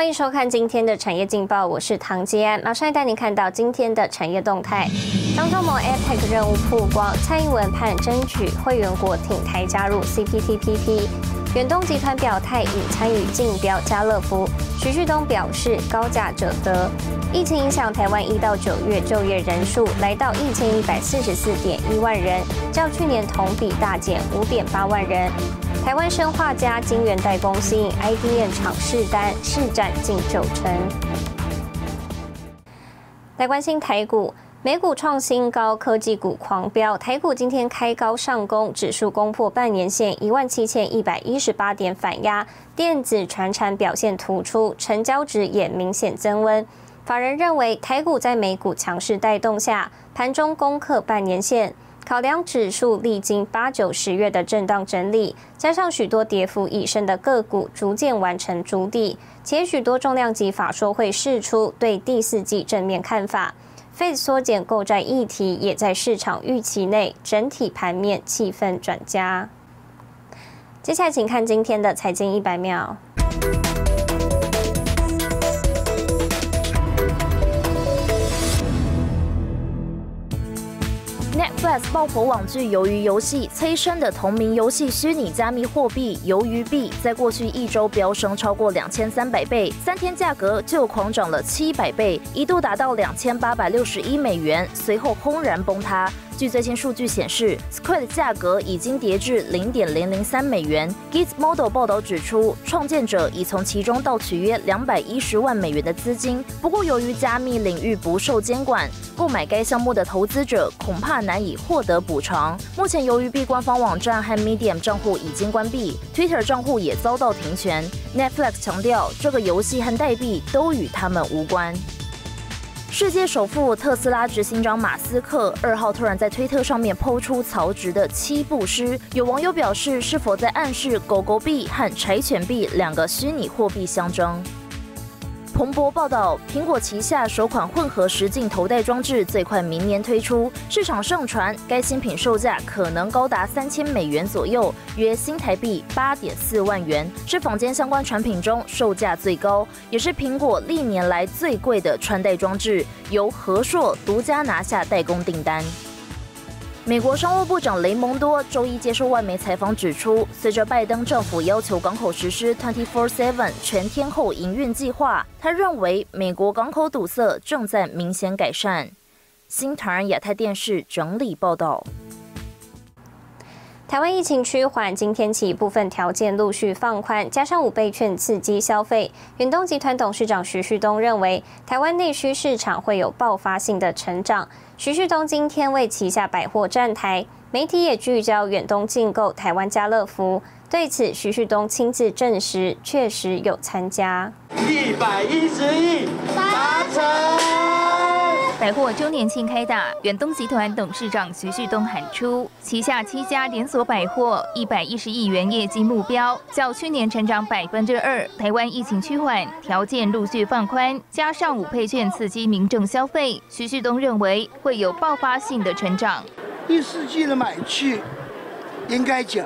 欢迎收看今天的产业劲报，我是唐吉安，马上带您看到今天的产业动态。张忠谋 APEC 任务曝光，蔡英文盼争取会员国挺台加入 CPTPP。远东集团表态已参与竞标家乐福，徐旭东表示高价者得。疫情影响台湾一到九月就业人数来到一千一百四十四点一万人，较去年同比大减五点八万人。台湾生化家晶圆代工吸引 IDM 厂试单，市占近九成。来关心台股。美股创新高，科技股狂飙。台股今天开高上攻，指数攻破半年线一万七千一百一十八点反压，电子、传产表现突出，成交值也明显增温。法人认为，台股在美股强势带动下，盘中攻克半年线。考量指数历经八九十月的震荡整理，加上许多跌幅已深的个股逐渐完成筑底，且许多重量级法说会释出对第四季正面看法。费缩减购债议题也在市场预期内，整体盘面气氛转佳。接下来，请看今天的财经一百秒。爆火网剧《鱿鱼游戏》催生的同名游戏虚拟加密货币“鱿鱼币”，在过去一周飙升超过两千三百倍，三天价格就狂涨了七百倍，一度达到两千八百六十一美元，随后轰然崩塌。据最新数据显示，Squid 价格已经跌至零点零零三美元。Gizmodo 报道指出，创建者已从其中盗取约两百一十万美元的资金。不过，由于加密领域不受监管，购买该项目的投资者恐怕难以获得补偿。目前，由于币官方网站和 Medium 账户已经关闭，Twitter 账户也遭到停权。Netflix 强调，这个游戏和代币都与他们无关。世界首富特斯拉执行长马斯克二号突然在推特上面抛出曹植的七步诗，有网友表示是否在暗示狗狗币和柴犬币两个虚拟货币相争？彭博报道，苹果旗下首款混合实境头戴装置最快明年推出，市场上传该新品售价可能高达三千美元左右，约新台币八点四万元，是坊间相关产品中售价最高，也是苹果历年来最贵的穿戴装置，由和硕独家拿下代工订单。美国商务部长雷蒙多周一接受外媒采访指出，随着拜登政府要求港口实施 Twenty Four Seven 全天候营运计划，他认为美国港口堵塞正在明显改善。新唐人亚太电视整理报道。台湾疫情趋缓，今天起部分条件陆续放宽，加上五倍券刺激消费。远东集团董事长徐旭东认为，台湾内需市场会有爆发性的成长。徐旭东今天为旗下百货站台，媒体也聚焦远东进购台湾家乐福。对此，徐旭东亲自证实，确实有参加。一百一十亿。百货周年庆开打，远东集团董事长徐旭东喊出，旗下七家连锁百货一百一十亿元业绩目标，较去年成长百分之二。台湾疫情趋缓，条件陆续放宽，加上五配券刺激民众消费，徐旭东认为会有爆发性的成长。第四季的买气，应该讲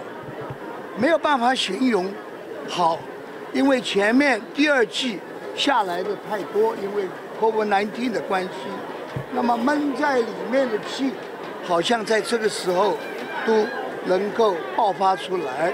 没有办法形容好，因为前面第二季下来的太多，因为 COVID-19 的关系。那么闷在里面的气，好像在这个时候都能够爆发出来。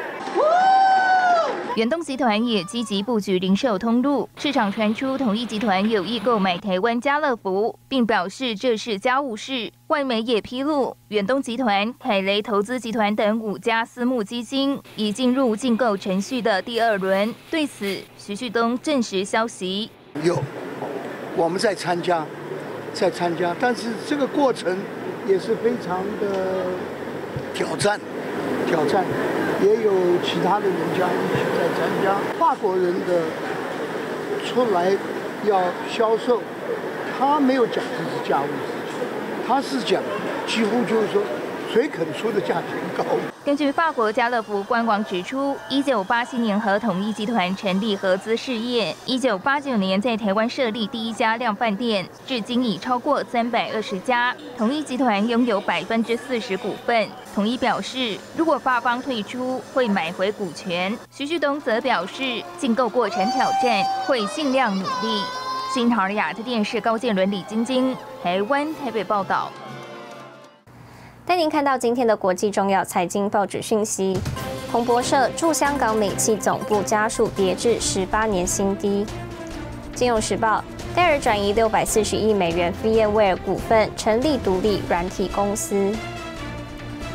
远东集团也积极布局零售通路，市场传出统一集团有意购买台湾家乐福，并表示这是家务事。外媒也披露，远东集团、凯雷投资集团等五家私募基金已进入竞购程序的第二轮。对此，徐旭东证实消息：有，我们在参加。在参加，但是这个过程也是非常的挑战，挑战，也有其他的人家一起在参加。法国人的出来要销售，他没有讲这是家务事情，他是讲几乎就是说谁肯出的价钱高？根据法国家乐福官网指出，一九八七年和统一集团成立合资事业，一九八九年在台湾设立第一家量饭店，至今已超过三百二十家。统一集团拥有百分之四十股份。统一表示，如果法方退出，会买回股权。徐旭东则表示，竞购过程挑战，会尽量努力。新唐人亚特电视高建伦、李晶晶，台湾台北报道。带您看到今天的国际重要财经报纸讯息：彭博社驻香港美企总部家数跌至十八年新低。金融时报戴尔转移六百四十亿美元 VMware 股份，成立独立软体公司。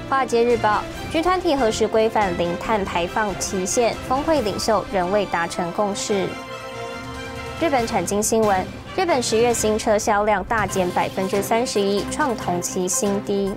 华尔街日报 G 团体何时规范零碳排放期限？峰会领袖仍未达成共识。日本产经新闻：日本十月新车销量大减百分之三十一，创同期新低。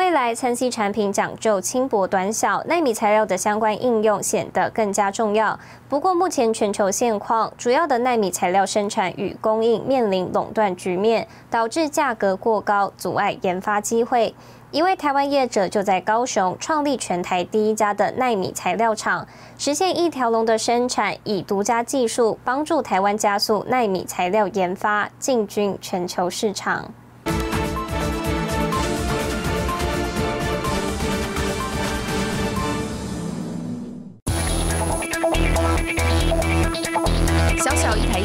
未来三 C 产品讲究轻薄短小，纳米材料的相关应用显得更加重要。不过，目前全球现况，主要的纳米材料生产与供应面临垄断局面，导致价格过高，阻碍研发机会。一位台湾业者就在高雄创立全台第一家的纳米材料厂，实现一条龙的生产，以独家技术帮助台湾加速纳米材料研发，进军全球市场。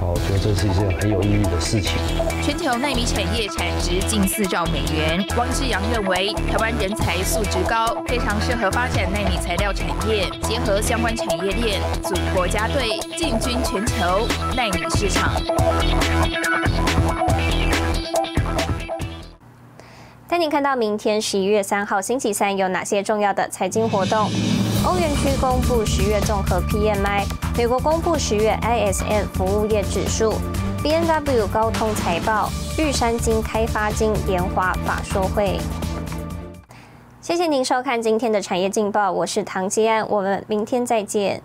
好，我觉得这是一件很有意义的事情。全球纳米产业产值近四兆美元。汪志阳认为，台湾人才素质高，非常适合发展纳米材料产业，结合相关产业链，组国家队，进军全球纳米市场。带您看到明天十一月三号星期三有哪些重要的财经活动。欧元区公布十月综合 PMI，美国公布十月 ISM 服务业指数，BNW 高通财报，玉山金开发金联华法说会。谢谢您收看今天的产业劲报，我是唐吉安，我们明天再见。